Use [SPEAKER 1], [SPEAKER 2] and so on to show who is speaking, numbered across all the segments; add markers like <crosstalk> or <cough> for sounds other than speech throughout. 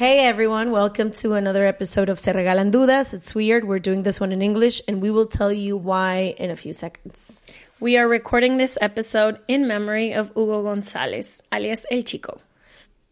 [SPEAKER 1] Hey everyone, welcome to another episode of Se Regalan Dudas. It's weird, we're doing this one in English and we will tell you why in a few seconds.
[SPEAKER 2] We are recording this episode in memory of Hugo Gonzalez, alias El Chico.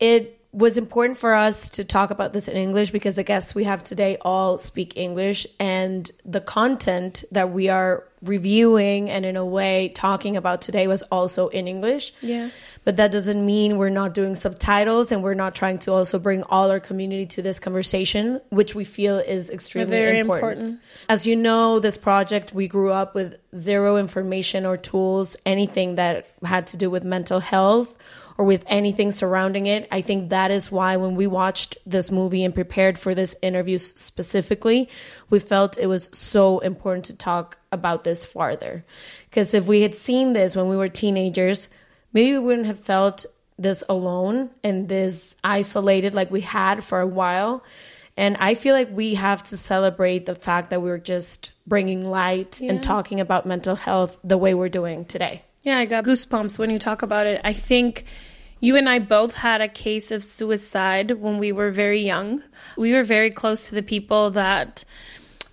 [SPEAKER 1] It was important for us to talk about this in English because the guests we have today all speak English and the content that we are reviewing and in a way talking about today was also in English.
[SPEAKER 2] Yeah.
[SPEAKER 1] But that doesn't mean we're not doing subtitles and we're not trying to also bring all our community to this conversation, which we feel is extremely
[SPEAKER 2] Very
[SPEAKER 1] important.
[SPEAKER 2] important.
[SPEAKER 1] As you know, this project we grew up with zero information or tools, anything that had to do with mental health or with anything surrounding it. I think that is why when we watched this movie and prepared for this interview specifically, we felt it was so important to talk about this farther. Because if we had seen this when we were teenagers, maybe we wouldn't have felt this alone and this isolated like we had for a while. And I feel like we have to celebrate the fact that we're just bringing light and talking about mental health the way we're doing today.
[SPEAKER 2] Yeah, I got goosebumps when you talk about it. I think you and I both had a case of suicide when we were very young. We were very close to the people that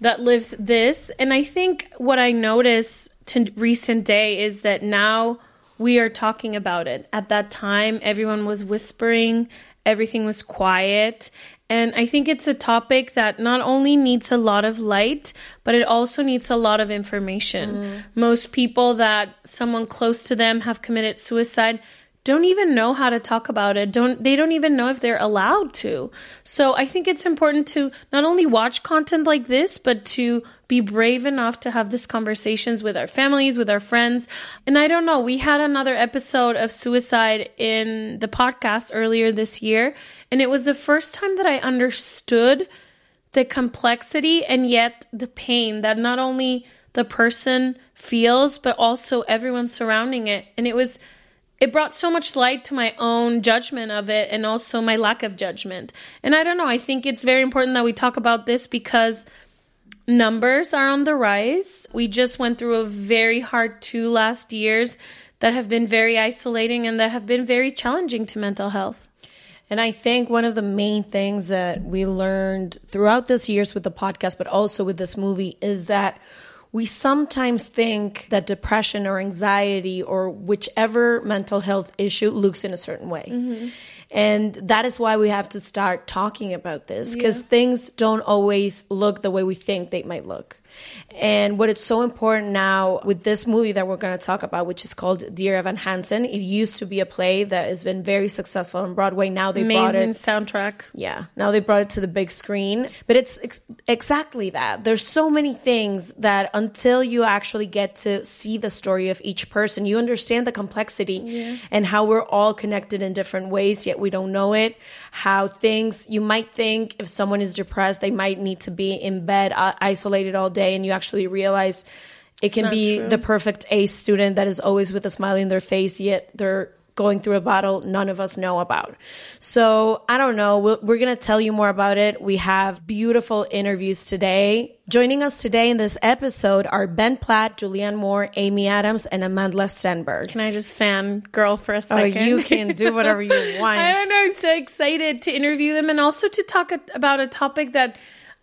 [SPEAKER 2] that lived this, and I think what I notice to recent day is that now we are talking about it. At that time, everyone was whispering, everything was quiet, and I think it's a topic that not only needs a lot of light, but it also needs a lot of information. Mm. Most people that someone close to them have committed suicide don't even know how to talk about it. Don't they don't even know if they're allowed to. So I think it's important to not only watch content like this, but to be brave enough to have these conversations with our families, with our friends. And I don't know, we had another episode of suicide in the podcast earlier this year, and it was the first time that I understood the complexity and yet the pain that not only the person feels, but also everyone surrounding it. And it was it brought so much light to my own judgment of it and also my lack of judgment. And I don't know, I think it's very important that we talk about this because numbers are on the rise. We just went through a very hard two last years that have been very isolating and that have been very challenging to mental health.
[SPEAKER 1] And I think one of the main things that we learned throughout this years with the podcast, but also with this movie, is that we sometimes think that depression or anxiety or whichever mental health issue looks in a certain way. Mm-hmm. And that is why we have to start talking about this because things don't always look the way we think they might look. And what it's so important now with this movie that we're going to talk about, which is called Dear Evan Hansen, it used to be a play that has been very successful on Broadway. Now they brought
[SPEAKER 2] Amazing
[SPEAKER 1] it
[SPEAKER 2] soundtrack.
[SPEAKER 1] yeah. Now they brought it to the big screen. But it's ex- exactly that. There's so many things that until you actually get to see the story of each person, you understand the complexity and how we're all connected in different ways, yet we don't know it. How things, you might think if someone is depressed, they might need to be in bed, uh, isolated all day, and you actually realize it can be
[SPEAKER 2] true.
[SPEAKER 1] the perfect A student that is always with a smile in their face, yet they're going through a battle none of us know about. So I don't know. We're, we're going to tell you more about it. We have beautiful interviews today. Joining us today in this episode are Ben Platt, Julianne Moore, Amy Adams, and Amandla Stenberg.
[SPEAKER 2] Can I just fan girl for a
[SPEAKER 1] Oh,
[SPEAKER 2] second?
[SPEAKER 1] you can do whatever you <laughs> want.
[SPEAKER 2] I don't know. I'm so excited to interview them and also to talk about a topic that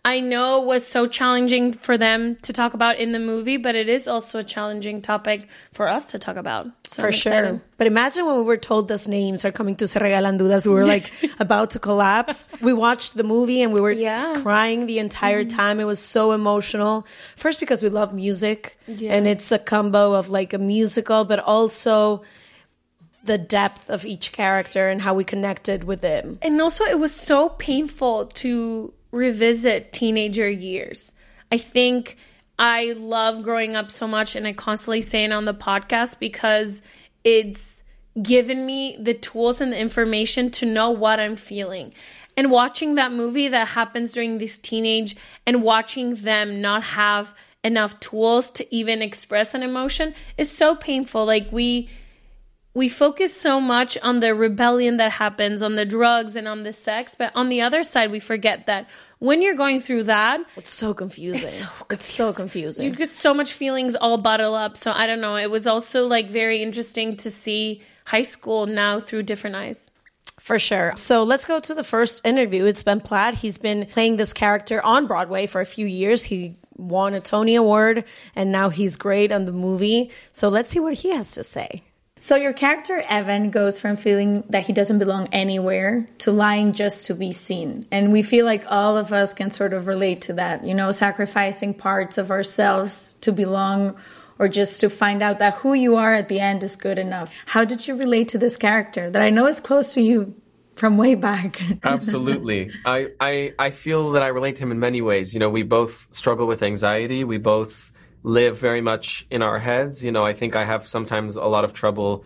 [SPEAKER 2] I know was so challenging for them to talk about in the movie, but it is also a challenging topic for us to talk about.
[SPEAKER 1] So for sure. But imagine when we were told those names are coming to Se Regalan Dudas, we were like <laughs> about to collapse. We watched the movie and we were yeah. crying the entire mm-hmm. time. It was so emotional. First, because we love music yeah. and it's a combo of like a musical, but also the depth of each character and how we connected with them.
[SPEAKER 2] And also, it was so painful to revisit teenager years. I think I love growing up so much, and I constantly say it on the podcast because it's given me the tools and the information to know what I'm feeling. And watching that movie that happens during this teenage and watching them not have enough tools to even express an emotion is so painful. Like we we focus so much on the rebellion that happens, on the drugs and on the sex, but on the other side, we forget that when you're going through that,
[SPEAKER 1] it's so confusing. It's so confusing. It's so confusing.
[SPEAKER 2] You get so much feelings all bottled up. So I don't know. It was also like very interesting to see high school now through different eyes.
[SPEAKER 1] For sure. So let's go to the first interview. It's Ben Platt. He's been playing this character on Broadway for a few years. He won a Tony Award and now he's great on the movie. So let's see what he has to say.
[SPEAKER 3] So your character Evan goes from feeling that he doesn't belong anywhere to lying just to be seen. And we feel like all of us can sort of relate to that, you know, sacrificing parts of ourselves to belong or just to find out that who you are at the end is good enough. How did you relate to this character that I know is close to you from way back? <laughs>
[SPEAKER 4] Absolutely. I, I I feel that I relate to him in many ways. You know, we both struggle with anxiety. We both live very much in our heads. You know, I think I have sometimes a lot of trouble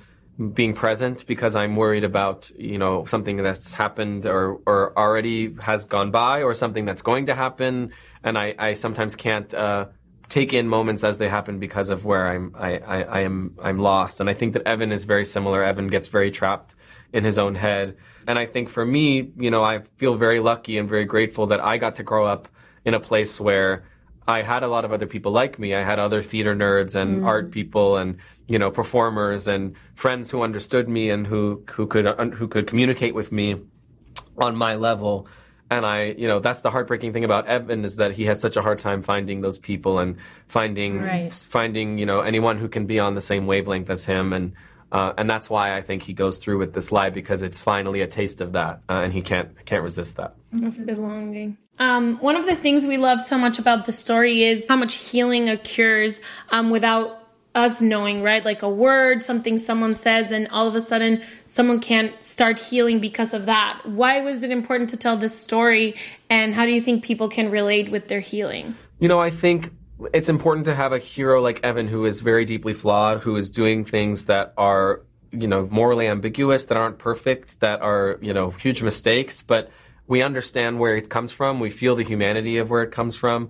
[SPEAKER 4] being present because I'm worried about, you know, something that's happened or, or already has gone by or something that's going to happen. And I, I sometimes can't, uh, take in moments as they happen because of where I'm, I, I, I am, I'm lost. And I think that Evan is very similar. Evan gets very trapped in his own head. And I think for me, you know, I feel very lucky and very grateful that I got to grow up in a place where I had a lot of other people like me. I had other theater nerds and mm. art people and you know performers and friends who understood me and who who could uh, who could communicate with me on my level. And I, you know, that's the heartbreaking thing about Evan is that he has such a hard time finding those people and finding right. finding you know anyone who can be on the same wavelength as him and. Uh, and that's why I think he goes through with this lie because it's finally a taste of that, uh, and he can't can't resist that.
[SPEAKER 2] Of belonging. Um, one of the things we love so much about the story is how much healing occurs um, without us knowing, right? Like a word, something someone says, and all of a sudden someone can't start healing because of that. Why was it important to tell this story, and how do you think people can relate with their healing?
[SPEAKER 4] You know, I think it's important to have a hero like Evan who is very deeply flawed, who is doing things that are, you know, morally ambiguous, that aren't perfect, that are, you know, huge mistakes, but we understand where it comes from. We feel the humanity of where it comes from.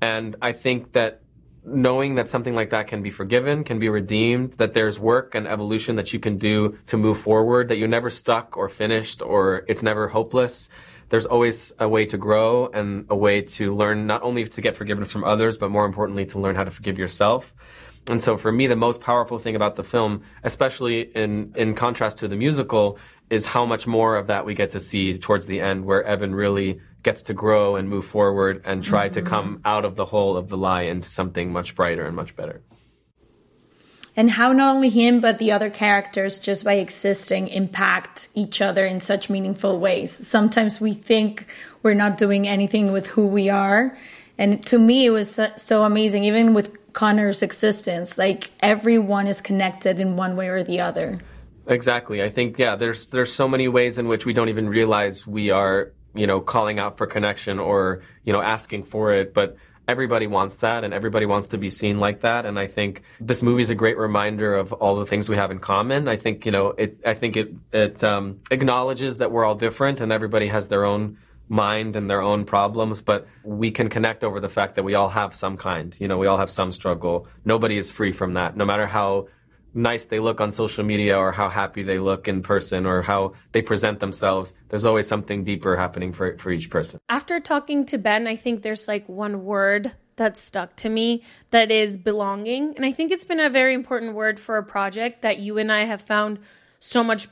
[SPEAKER 4] And I think that knowing that something like that can be forgiven, can be redeemed, that there's work and evolution that you can do to move forward, that you're never stuck or finished or it's never hopeless. There's always a way to grow and a way to learn not only to get forgiveness from others, but more importantly, to learn how to forgive yourself. And so for me, the most powerful thing about the film, especially in, in contrast to the musical, is how much more of that we get to see towards the end, where Evan really gets to grow and move forward and try mm-hmm. to come out of the hole of the lie into something much brighter and much better.
[SPEAKER 3] And how not only him, but the other characters, just by existing, impact each other in such meaningful ways. Sometimes we think we're not doing anything with who we are. And to me, it was so amazing, even with Connor's existence, like everyone is connected in one way or the other.
[SPEAKER 4] Exactly. I think yeah, there's there's so many ways in which we don't even realize we are, you know, calling out for connection or, you know, asking for it, but everybody wants that and everybody wants to be seen like that and I think this movie is a great reminder of all the things we have in common. I think, you know, it I think it it um, acknowledges that we're all different and everybody has their own mind and their own problems, but we can connect over the fact that we all have some kind. You know, we all have some struggle. Nobody is free from that. No matter how nice they look on social media or how happy they look in person or how they present themselves. There's always something deeper happening for, for each person.
[SPEAKER 2] After talking to Ben, I think there's like one word that stuck to me that is belonging. And I think it's been a very important word for a project that you and I have found so much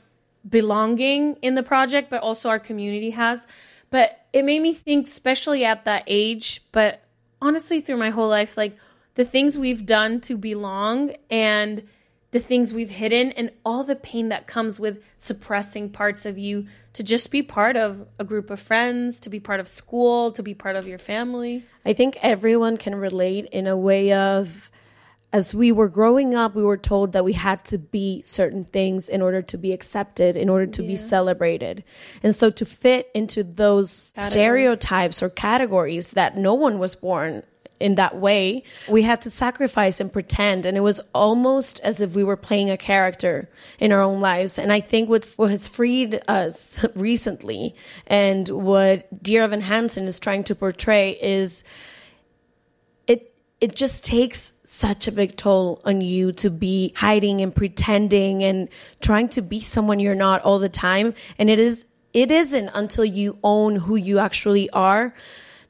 [SPEAKER 2] belonging in the project, but also our community has. But it made me think, especially at that age, but honestly, through my whole life, like the things we've done to belong and the things we've hidden and all the pain that comes with suppressing parts of you to just be part of a group of friends, to be part of school, to be part of your family.
[SPEAKER 1] I think everyone can relate in a way of as we were growing up, we were told that we had to be certain things in order to be accepted, in order to yeah. be celebrated. And so to fit into those categories. stereotypes or categories that no one was born in that way, we had to sacrifice and pretend. And it was almost as if we were playing a character in our own lives. And I think what's, what has freed us <laughs> recently and what Dear Evan Hansen is trying to portray is it it just takes such a big toll on you to be hiding and pretending and trying to be someone you're not all the time. And it is, it isn't until you own who you actually are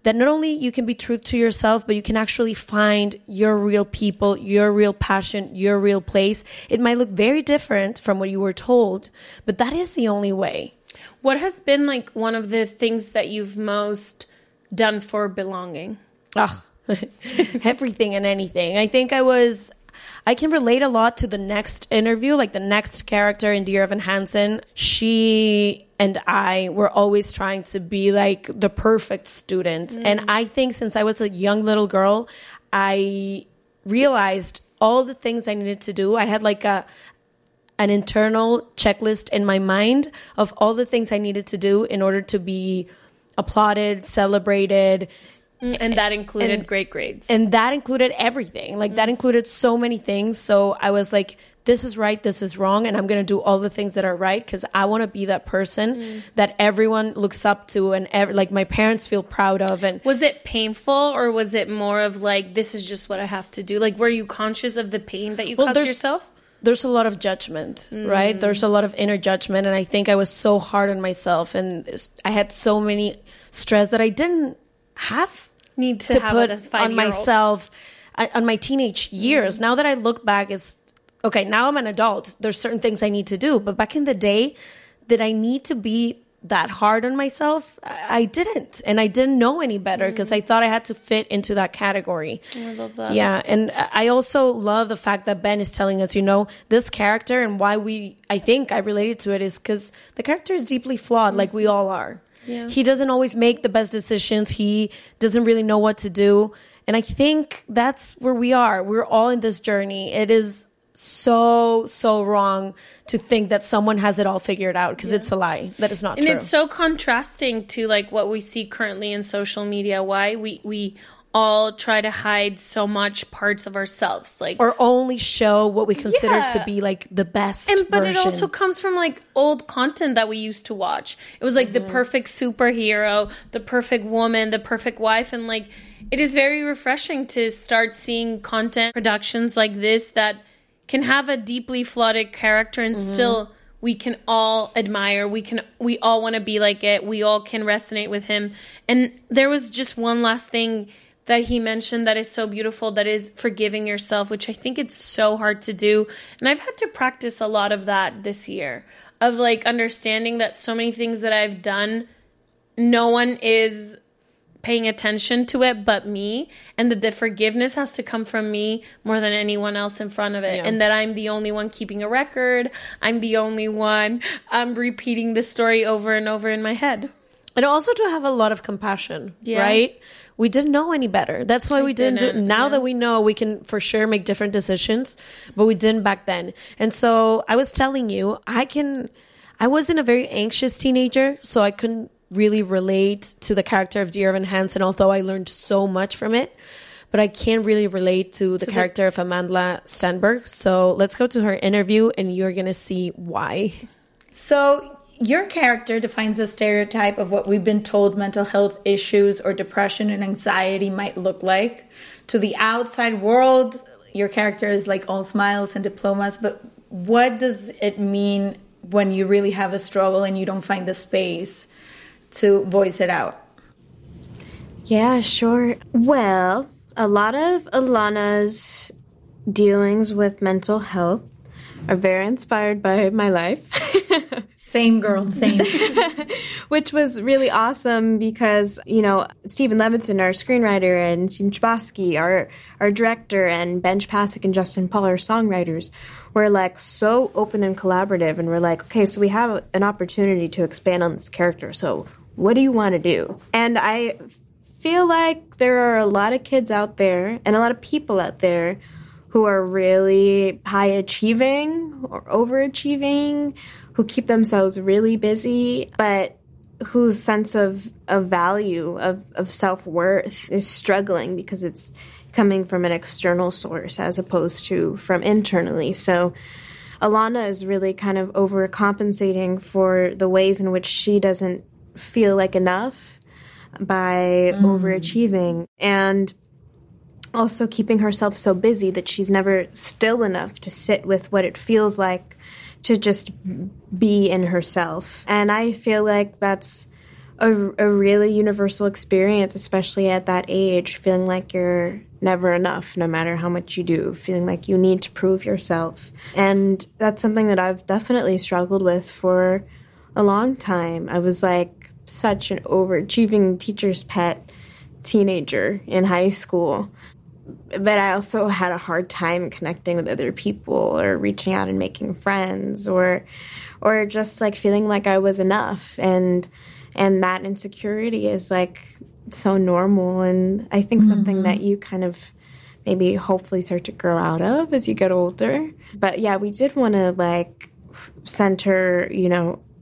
[SPEAKER 1] that not only you can be true to yourself, but you can actually find your real people, your real passion, your real place. It might look very different from what you were told, but that is the only way.
[SPEAKER 2] What has been like one of the things that you've most done for belonging?
[SPEAKER 1] Ugh, <laughs> everything and anything. I think I was I can relate a lot to the next interview, like the next character in Dear Evan Hansen. She and I were always trying to be like the perfect student. Mm. And I think since I was a young little girl, I realized all the things I needed to do. I had like a an internal checklist in my mind of all the things I needed to do in order to be applauded, celebrated,
[SPEAKER 2] Mm, and that included and, great grades.
[SPEAKER 1] And that included everything. Like mm. that included so many things. So I was like, this is right, this is wrong, and I'm going to do all the things that are right because I want to be that person mm. that everyone looks up to and ev- like my parents feel proud of. And
[SPEAKER 2] was it painful or was it more of like this is just what I have to do? Like, were you conscious of the pain that you well, caused yourself?
[SPEAKER 1] There's a lot of judgment, mm. right? There's a lot of inner judgment, and I think I was so hard on myself, and I had so many stress that I didn't have
[SPEAKER 2] need to, to put on
[SPEAKER 1] myself uh, on my teenage years. Mm-hmm. Now that I look back, is okay. Now I'm an adult. There's certain things I need to do, but back in the day, did I need to be that hard on myself? I didn't, and I didn't know any better because mm. I thought I had to fit into that category.
[SPEAKER 2] I love that.
[SPEAKER 1] Yeah, and I also love the fact that Ben is telling us, you know, this character and why we. I think I related to it is because the character is deeply flawed, mm. like we all are. Yeah. He doesn't always make the best decisions. He doesn't really know what to do. And I think that's where we are. We're all in this journey. It is so so wrong to think that someone has it all figured out because yeah. it's a lie that is not true.
[SPEAKER 2] and
[SPEAKER 1] true.
[SPEAKER 2] it's so contrasting to like what we see currently in social media why we we all try to hide so much parts of ourselves like
[SPEAKER 1] or only show what we consider yeah. to be like the best and but version.
[SPEAKER 2] it also comes from like old content that we used to watch it was like mm-hmm. the perfect superhero the perfect woman the perfect wife and like it is very refreshing to start seeing content productions like this that can have a deeply flawed character and mm-hmm. still we can all admire. We can we all want to be like it. We all can resonate with him. And there was just one last thing that he mentioned that is so beautiful that is forgiving yourself which i think it's so hard to do. And i've had to practice a lot of that this year of like understanding that so many things that i've done no one is paying attention to it but me and that the forgiveness has to come from me more than anyone else in front of it yeah. and that i'm the only one keeping a record i'm the only one i'm repeating the story over and over in my head
[SPEAKER 1] and also to have a lot of compassion yeah. right we didn't know any better. That's why we didn't, didn't do Now yeah. that we know, we can for sure make different decisions, but we didn't back then. And so I was telling you, I can, I wasn't a very anxious teenager, so I couldn't really relate to the character of Dear Evan Hansen, although I learned so much from it. But I can't really relate to the so character the- of Amandla Stenberg. So let's go to her interview and you're going to see why.
[SPEAKER 3] So your character defines a stereotype of what we've been told mental health issues or depression and anxiety might look like. To the outside world, your character is like all smiles and diplomas, but what does it mean when you really have a struggle and you don't find the space to voice it out?
[SPEAKER 5] Yeah, sure. Well, a lot of Alana's dealings with mental health are very inspired by my life. <laughs>
[SPEAKER 3] Same girl, same. <laughs>
[SPEAKER 5] Which was really awesome because, you know, Steven Levenson, our screenwriter, and Stephen Chbosky, our, our director, and Benj Pasek and Justin Paul, our songwriters, were like so open and collaborative. And we're like, okay, so we have an opportunity to expand on this character. So what do you want to do? And I feel like there are a lot of kids out there and a lot of people out there who are really high achieving or overachieving who keep themselves really busy, but whose sense of, of value, of, of self worth is struggling because it's coming from an external source as opposed to from internally. So Alana is really kind of overcompensating for the ways in which she doesn't feel like enough by mm. overachieving and also keeping herself so busy that she's never still enough to sit with what it feels like to just be in herself. And I feel like that's a, a really universal experience, especially at that age, feeling like you're never enough, no matter how much you do, feeling like you need to prove yourself. And that's something that I've definitely struggled with for a long time. I was like such an overachieving teacher's pet teenager in high school but I also had a hard time connecting with other people or reaching out and making friends or or just like feeling like I was enough and and that insecurity is like so normal and I think mm-hmm. something that you kind of maybe hopefully start to grow out of as you get older. But yeah, we did want to like center, you know,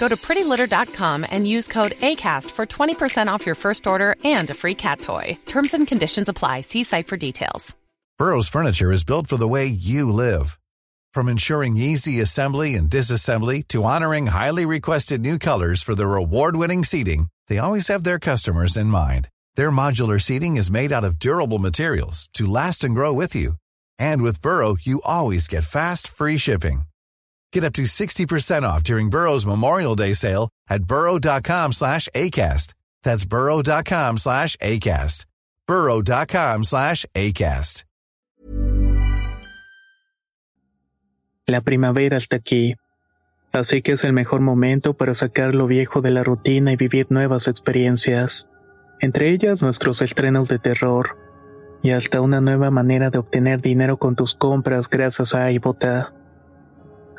[SPEAKER 6] Go to prettylitter.com and use code ACAST for 20% off your first order and a free cat toy. Terms and conditions apply. See site for details.
[SPEAKER 7] Burrow's furniture is built for the way you live. From ensuring easy assembly and disassembly to honoring highly requested new colors for their award-winning seating, they always have their customers in mind. Their modular seating is made out of durable materials to last and grow with you. And with Burrow, you always get fast, free shipping. Get up to 60% off during Burrow's Memorial Day sale at burrow.com slash ACAST. That's burrow.com slash ACAST. burrow.com slash ACAST.
[SPEAKER 8] La primavera está aquí, así que es el mejor momento para sacar lo viejo de la rutina y vivir nuevas experiencias, entre ellas nuestros estrenos de terror, y hasta una nueva manera de obtener dinero con tus compras gracias a iBota.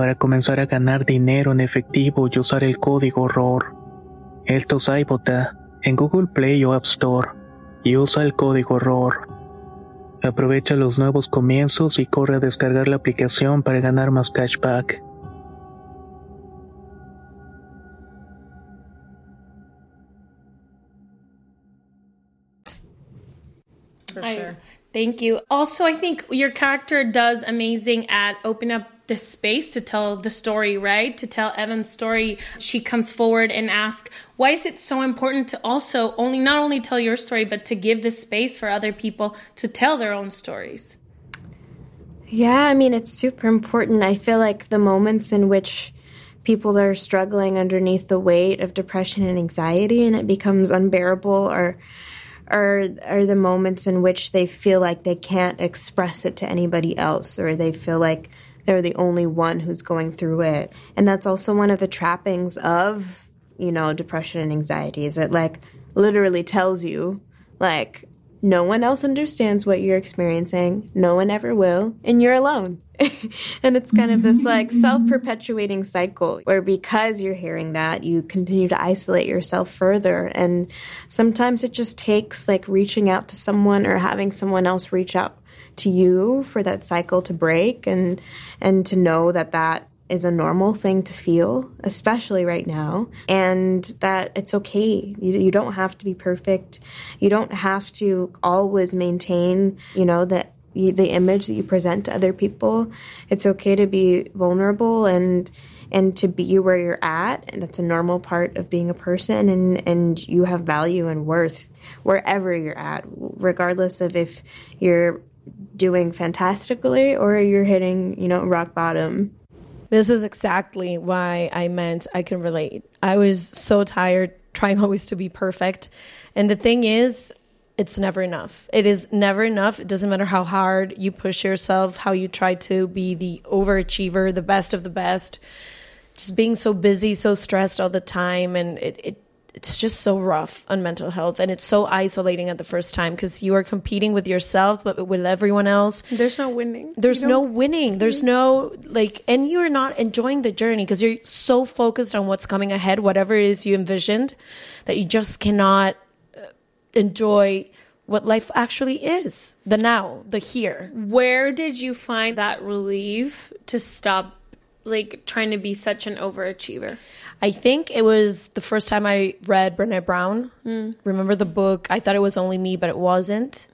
[SPEAKER 8] para comenzar a ganar dinero en efectivo y usar el código ROR. Esto es iBota en Google Play o App Store y usa el código ROR. Aprovecha los nuevos comienzos y corre a descargar la aplicación para ganar más cashback.
[SPEAKER 2] For sure. thank you. Also, I think your character does amazing at opening up the space to tell the story, right? To tell Evan's story, she comes forward and asks, why is it so important to also only not only tell your story, but to give the space for other people to tell their own stories?
[SPEAKER 5] Yeah, I mean, it's super important. I feel like the moments in which people are struggling underneath the weight of depression and anxiety and it becomes unbearable or are are the moments in which they feel like they can't express it to anybody else or they feel like they're the only one who's going through it. And that's also one of the trappings of, you know, depression and anxiety is it like literally tells you like no one else understands what you're experiencing. No one ever will. And you're alone. <laughs> and it's kind of this like self perpetuating cycle where because you're hearing that, you continue to isolate yourself further. And sometimes it just takes like reaching out to someone or having someone else reach out to you for that cycle to break and and to know that that is a normal thing to feel, especially right now, and that it's okay. You, you don't have to be perfect. You don't have to always maintain, you know, that the image that you present to other people. It's okay to be vulnerable and and to be where you're at, and that's a normal part of being a person. And and you have value and worth wherever you're at, regardless of if you're doing fantastically or you're hitting, you know, rock bottom.
[SPEAKER 1] This is exactly why I meant I can relate. I was so tired <laughs> trying always to be perfect. And the thing is, it's never enough. It is never enough. It doesn't matter how hard you push yourself, how you try to be the overachiever, the best of the best. Just being so busy, so stressed all the time, and it, it it's just so rough on mental health and it's so isolating at the first time because you are competing with yourself but with everyone else.
[SPEAKER 2] There's no winning
[SPEAKER 1] there's no winning. There's no like and you're not enjoying the journey because you're so focused on what's coming ahead whatever it is you envisioned that you just cannot uh, enjoy what life actually is. The now the here.
[SPEAKER 2] Where did you find that relief to stop like trying to be such an overachiever
[SPEAKER 1] I think it was the first time I read Brene Brown. Mm. Remember the book? I thought it was only me, but it wasn't.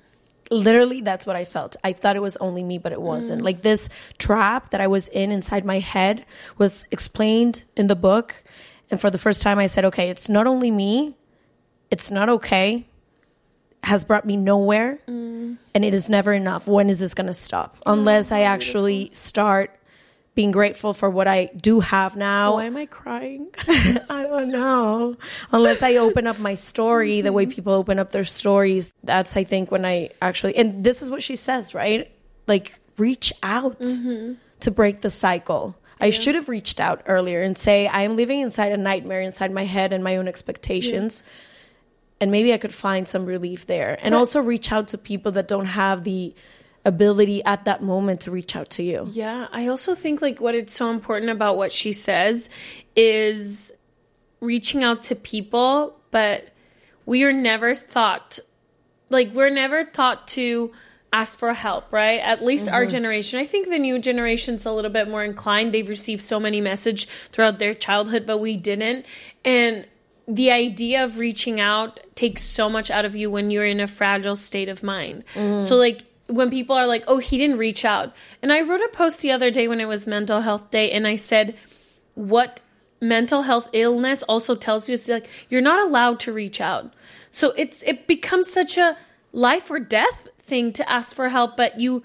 [SPEAKER 1] Literally, that's what I felt. I thought it was only me, but it wasn't. Mm. Like this trap that I was in inside my head was explained in the book. And for the first time, I said, okay, it's not only me, it's not okay, has brought me nowhere, mm. and it is never enough. When is this going to stop? Unless I actually start being grateful for what I do have now.
[SPEAKER 2] Why am I crying? <laughs>
[SPEAKER 1] I don't know. Unless I open up my story the way mm-hmm. people open up their stories. That's, I think, when I actually, and this is what she says, right? Like, reach out mm-hmm. to break the cycle. Yeah. I should have reached out earlier and say, I am living inside a nightmare inside my head and my own expectations. Yeah. And maybe I could find some relief there. And also reach out to people that don't have the, ability at that moment to reach out to you.
[SPEAKER 2] Yeah, I also think like what it's so important about what she says is reaching out to people, but we are never thought like we're never taught to ask for help, right? At least mm-hmm. our generation. I think the new generation's a little bit more inclined. They've received so many message throughout their childhood, but we didn't. And the idea of reaching out takes so much out of you when you're in a fragile state of mind. Mm-hmm. So like when people are like, oh, he didn't reach out. And I wrote a post the other day when it was mental health day, and I said, what mental health illness also tells you is like, you're not allowed to reach out. So it's, it becomes such a life or death thing to ask for help, but you,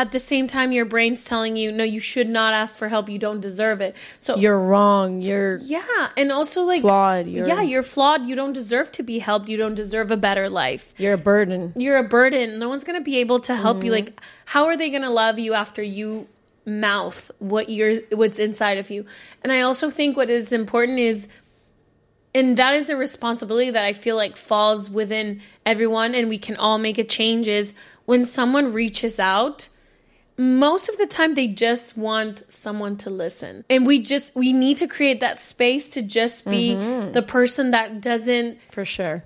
[SPEAKER 2] at the same time your brain's telling you no you should not ask for help. You don't deserve it. So
[SPEAKER 1] you're wrong. You're
[SPEAKER 2] yeah and also like
[SPEAKER 1] flawed. You're,
[SPEAKER 2] yeah you're flawed. You don't deserve to be helped. You don't deserve a better life.
[SPEAKER 1] You're a burden.
[SPEAKER 2] You're a burden. No one's gonna be able to help mm-hmm. you like how are they gonna love you after you mouth what you're what's inside of you? And i also think what is important is and that is a responsibility that i feel like falls within everyone and we can all make a change is when someone reaches out most of the time they just want someone to listen and we just we need to create that space to just be mm-hmm. the person that doesn't
[SPEAKER 1] for sure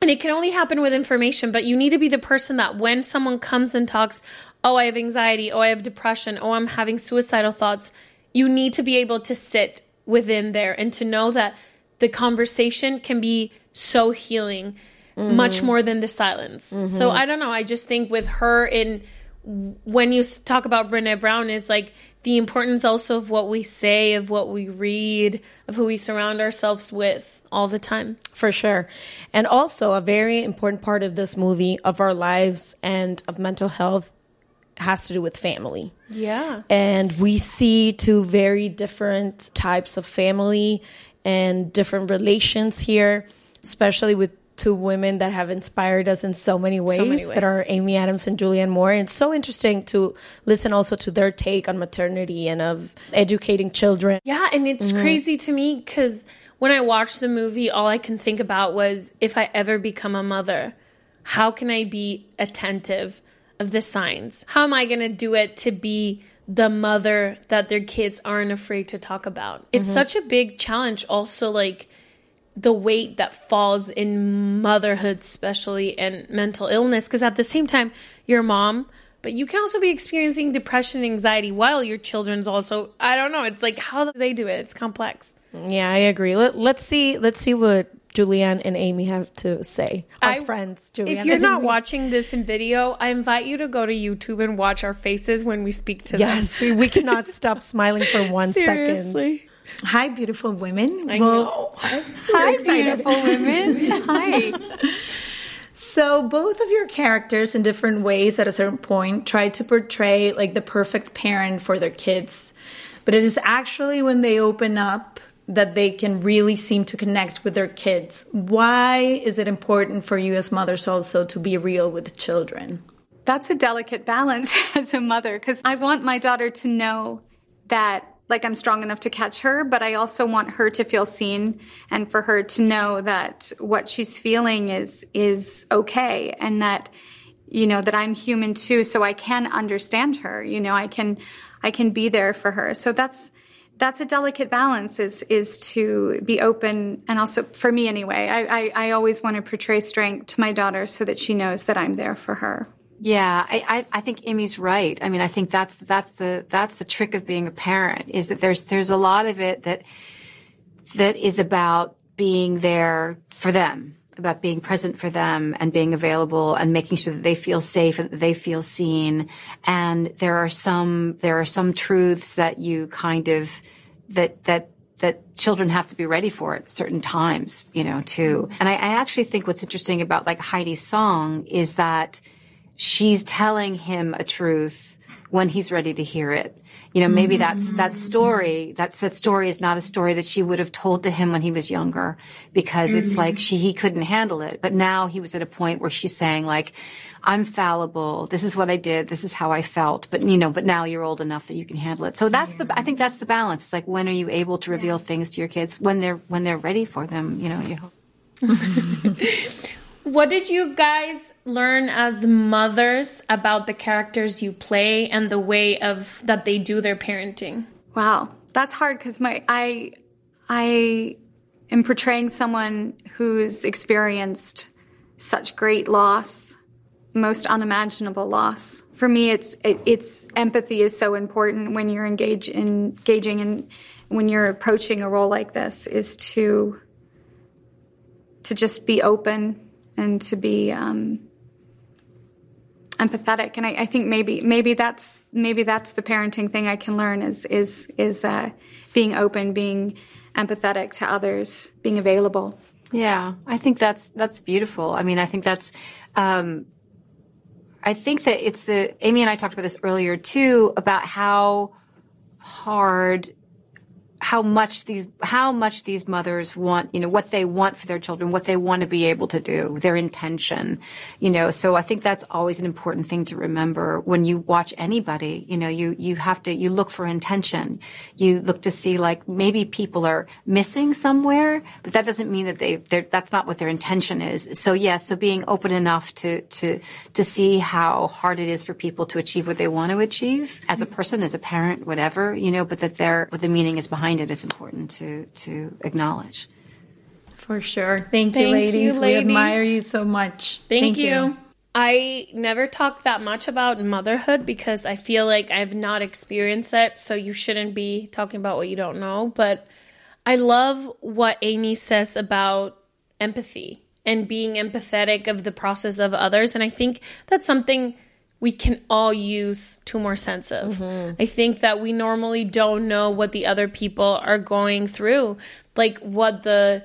[SPEAKER 2] and it can only happen with information but you need to be the person that when someone comes and talks oh i have anxiety oh i have depression oh i'm having suicidal thoughts you need to be able to sit within there and to know that the conversation can be so healing mm-hmm. much more than the silence mm-hmm. so i don't know i just think with her in when you talk about Brene Brown is like the importance also of what we say, of what we read, of who we surround ourselves with all the time.
[SPEAKER 1] For sure. And also, a very important part of this movie, of our lives and of mental health, has to do with family.
[SPEAKER 2] Yeah.
[SPEAKER 1] And we see two very different types of family and different relations here, especially with two women that have inspired us in so many ways,
[SPEAKER 2] many ways.
[SPEAKER 1] that are Amy Adams and Julianne Moore. And it's so interesting to listen also to their take on maternity and of educating children.
[SPEAKER 2] Yeah, and it's mm-hmm. crazy to me because when I watched the movie, all I can think about was if I ever become a mother, how can I be attentive of the signs? How am I going to do it to be the mother that their kids aren't afraid to talk about? It's mm-hmm. such a big challenge, also, like the weight that falls in motherhood, especially and mental illness, because at the same time, you're a mom. But you can also be experiencing depression and anxiety while your children's also I don't know, it's like how do they do it? It's complex.
[SPEAKER 1] Yeah, I agree. Let, let's see. Let's see what Julianne and Amy have to say. Our
[SPEAKER 2] I-
[SPEAKER 1] friends, Julianne.
[SPEAKER 2] If you're not
[SPEAKER 1] Amy.
[SPEAKER 2] watching this in video, I invite you to go to YouTube and watch our faces when we speak to them.
[SPEAKER 1] yes, we cannot stop smiling for one
[SPEAKER 2] them.
[SPEAKER 1] second. <laughs>
[SPEAKER 2] Seriously.
[SPEAKER 3] Hi, beautiful women.
[SPEAKER 2] I
[SPEAKER 3] Well,
[SPEAKER 2] know.
[SPEAKER 3] Hi, beautiful women. <laughs> Hi. So, both of your characters, in different ways, at a certain point, try to portray like the perfect parent for their kids. But it is actually when they open up that they can really seem to connect with their kids. Why is it important for you as mothers also to be real with children?
[SPEAKER 9] That's a delicate balance <laughs> as a mother because I want my daughter to know that like I'm strong enough to catch her, but I also want her to feel seen and for her to know that what she's feeling is is okay and that you know that I'm human too so I can understand her. You know, I can I can be there for her. So that's that's a delicate balance is is to be open and also for me anyway I, I, I always want to portray strength to my daughter so that she knows that i'm there for her
[SPEAKER 10] Yeah, I, I, I think Amy's right. I mean, I think that's that's the that's the trick of being a parent is that there's there's a lot of it that that is about being there for them, about being present for them and being available and making sure that they feel safe and that they feel seen. And there are some there are some truths that you kind of that that that children have to be ready for at certain times, you know, too. And I, I actually think what's interesting about like Heidi's song is that she's telling him a truth when he's ready to hear it. You know, maybe that's that story. That's that story is not a story that she would have told to him when he was younger, because it's mm-hmm. like she he couldn't handle it. But now he was at a point where she's saying like, "I'm fallible. This is what I did. This is how I felt." But you know, but now you're old enough that you can handle it. So that's the. I think that's the balance. It's like when are you able to reveal things to your kids when they're when they're ready for them. You know, you hope. <laughs>
[SPEAKER 2] What did you guys learn as mothers about the characters you play and the way of that they do their parenting?
[SPEAKER 9] wow that's hard because my i i am portraying someone who's experienced such great loss most unimaginable loss for me it's it, it's empathy is so important when you're engage in, engaging and when you're approaching a role like this is to to just be open and to be um, empathetic. And I, I think maybe maybe that's maybe that's the parenting thing I can learn is is is uh, being open, being empathetic to others, being available.
[SPEAKER 10] Yeah, I think that's that's beautiful. I mean, I think that's. Um, I think that it's the Amy and I talked about this earlier too about how hard how much these how much these mothers want you know what they want for their children what they want to be able to do their intention you know. So i think that's always an important thing to remember when you watch anybody you know you you have to you look for intention. You look to see like maybe people are missing somewhere but that doesn't mean that they that's not what their intention is. So yes so being open enough to to to see how hard it is for people to achieve what they want to achieve as a person as a parent whatever you know but that they're what the meaning is behind it is important to to acknowledge
[SPEAKER 3] For sure. Thank you,
[SPEAKER 2] Thank you,
[SPEAKER 3] ladies. We admire you so much.
[SPEAKER 2] Thank, you. I never talk that much about motherhood because I feel like I've not experienced it, so you shouldn't be talking about what you don't know. But I love what Amy says about empathy and being empathetic of the process of others. And I think that's something we can all use two more sense of. Mm-hmm. I think that we normally don't know what the other people are going through, like what the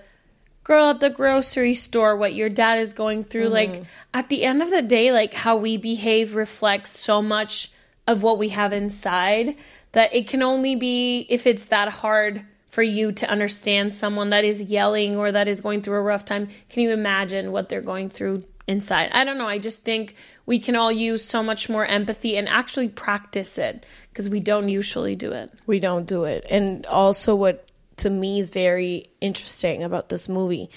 [SPEAKER 2] girl at the grocery store, what your dad is going through. Mm-hmm. Like at the end of the day, like how we behave reflects so much of what we have inside that it can only be if it's that hard for you to understand someone that is yelling or that is going through a rough time. Can you imagine what they're going through inside? I don't know. I just think we can all use so much more empathy and actually practice it because we don't usually do it.
[SPEAKER 1] We don't do it. And also, what to me is very interesting about this movie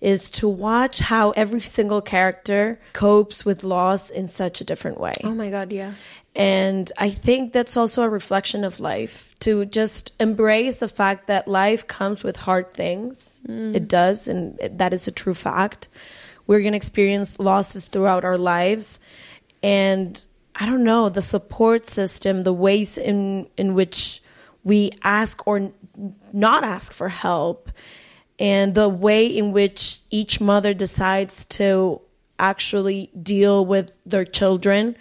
[SPEAKER 1] is to watch how every single character copes with loss in such a different way.
[SPEAKER 2] Oh my God, yeah.
[SPEAKER 1] And I think that's also a reflection of life to just embrace the fact that life comes with hard things.
[SPEAKER 2] Mm.
[SPEAKER 1] It does, and that is a true fact. We're going to experience losses throughout our lives. And I don't know, the support system, the ways in, in which we ask or not ask for help, and the way in which each mother decides to actually deal with their children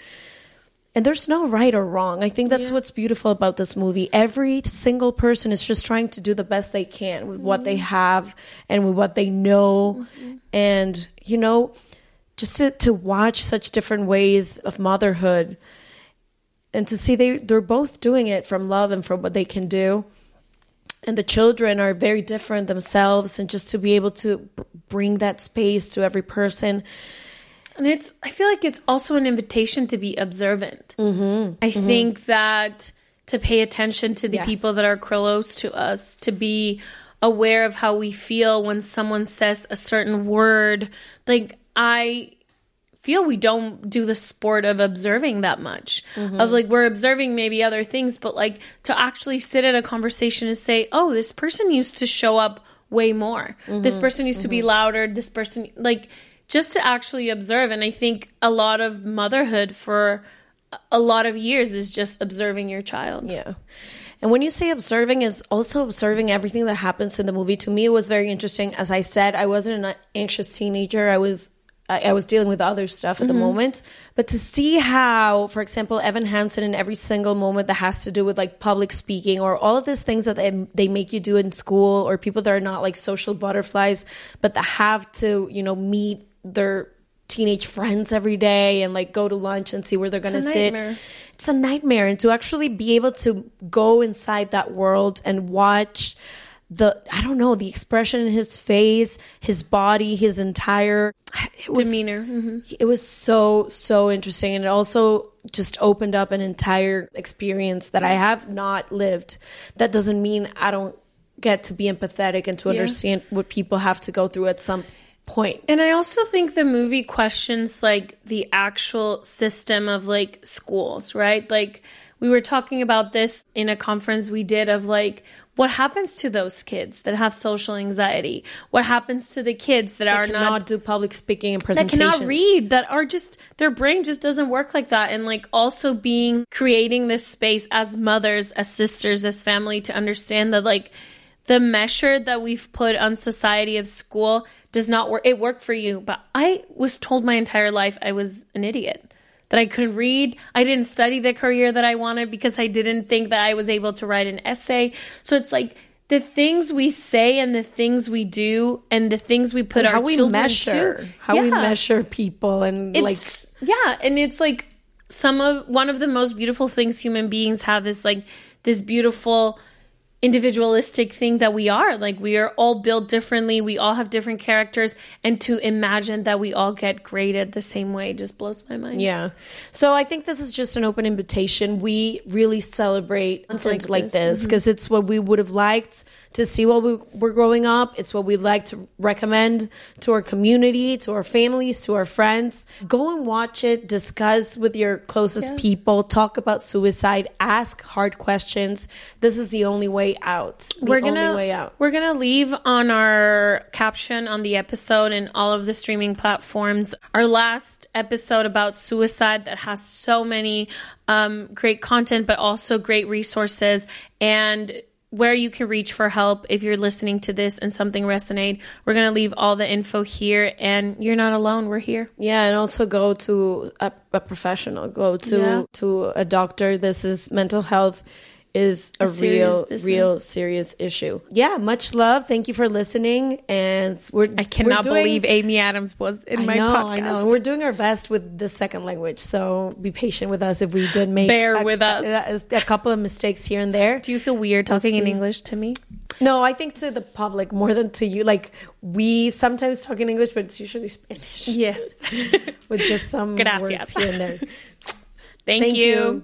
[SPEAKER 1] and there's no right or wrong. I think that's what's beautiful about this movie. Every single person is just trying to do the best they can with what they mm-hmm. have and with what they know. Mm-hmm. And, you know, just to, to watch such different ways of motherhood and to see they, they're both doing it from love and from what they can do. And the children are very different themselves. And just to be able to bring that space to every person.
[SPEAKER 2] And it's, I feel like it's also an invitation to be observant. Mm-hmm. I think that to pay attention to the
[SPEAKER 1] Yes.
[SPEAKER 2] people that are close to us, to be aware of how we feel when someone says a certain word. Like, I feel we don't do the sport of observing that much. Mm-hmm. Of like, we're observing maybe other things, but like to actually sit at a conversation and say, oh, this person used to show up way more. This mm-hmm. person used to be mm-hmm. louder. This person, like, just to actually observe. And I think a lot of motherhood for a lot of years is just observing your child.
[SPEAKER 1] Yeah. And when you say observing is also observing everything that happens in the movie. To me, it was very interesting. As I said, I wasn't an anxious teenager. I was I, was dealing with other stuff at the mm-hmm. moment. But to see how, for example, Evan Hansen in every single moment that has to do with like public speaking or all of these things that they, they make you do in school or people that are not like social butterflies, but that have to, you know, meet their teenage friends every day and like go to lunch and see where they're going to sit
[SPEAKER 2] nightmare.
[SPEAKER 1] It's a nightmare and to actually be able to go inside that world and watch the i don't know the expression in his face his body his entire it was,
[SPEAKER 2] Demeanor. Mhm.
[SPEAKER 1] it was so so interesting and it also just opened up an entire experience that i have not lived that doesn't mean i don't get to be empathetic and to understand what people have to go through at some point
[SPEAKER 2] And I also think the movie questions like the actual system of like schools, right? Like we were talking about this in a conference we did of like what happens to those kids that have social anxiety? What happens to the kids that, are
[SPEAKER 1] cannot
[SPEAKER 2] not
[SPEAKER 1] do public speaking and
[SPEAKER 2] that cannot read that are just their brain just doesn't work like that and like also being creating this space as mothers as sisters as family to understand that like the measure that we've put on society of school does not work it worked for you but i was told my entire life i was an idiot that i couldn't read. I didn't study the career that i wanted because i didn't think that i was able to write an essay. So it's like the things we say and the things we do and the things we put
[SPEAKER 1] And
[SPEAKER 2] our
[SPEAKER 1] how we measure
[SPEAKER 2] to.
[SPEAKER 1] how we measure people and like
[SPEAKER 2] yeah, and it's like some of one of the most beautiful things human beings have is like this beautiful individualistic thing that we are. Like we are all built differently, we all have different characters, and to imagine that we all get graded the same way just blows my mind.
[SPEAKER 1] Yeah. So I think this is just an open invitation. We really celebrate content
[SPEAKER 2] like
[SPEAKER 1] like
[SPEAKER 2] this. Mm-hmm.
[SPEAKER 1] this because it's what we would have liked to see while we were growing up. It's what we'd like to recommend to our community, to our families, to our friends. Go and watch it, discuss with your closest people, talk about suicide, ask hard questions. This is the only way out. The
[SPEAKER 2] we're gonna
[SPEAKER 1] only way out.
[SPEAKER 2] we're gonna leave on our caption on the episode and all of the streaming platforms our last episode about suicide that has so many um, great content but also great resources and where you can reach for help if you're listening to this and something resonate we're gonna leave all the info here and you're not alone we're here
[SPEAKER 1] Yeah, and also go to a, a professional. Go to
[SPEAKER 2] Yeah.
[SPEAKER 1] to a doctor. This is mental health is a,
[SPEAKER 2] A
[SPEAKER 1] real,
[SPEAKER 2] business.
[SPEAKER 1] real serious issue. Yeah, much love. Thank you for listening. And we're
[SPEAKER 2] I cannot
[SPEAKER 1] we're doing-
[SPEAKER 2] believe Amy Adams was in
[SPEAKER 1] I
[SPEAKER 2] my
[SPEAKER 1] know,
[SPEAKER 2] podcast.
[SPEAKER 1] I know. And we're doing our best with the second language. So be patient with us if we did make
[SPEAKER 2] Bear
[SPEAKER 1] a,
[SPEAKER 2] with us.
[SPEAKER 1] A, a couple of mistakes here and there.
[SPEAKER 2] Do you feel weird talking in. English to me?
[SPEAKER 1] No, I think to the public more than to you. Like we sometimes talk in English, but it's usually Spanish.
[SPEAKER 2] Yes. <laughs>
[SPEAKER 1] with just some <laughs>
[SPEAKER 2] Gracias.
[SPEAKER 1] words here and there. <laughs>
[SPEAKER 2] Thank,
[SPEAKER 1] Thank
[SPEAKER 2] you.
[SPEAKER 1] you.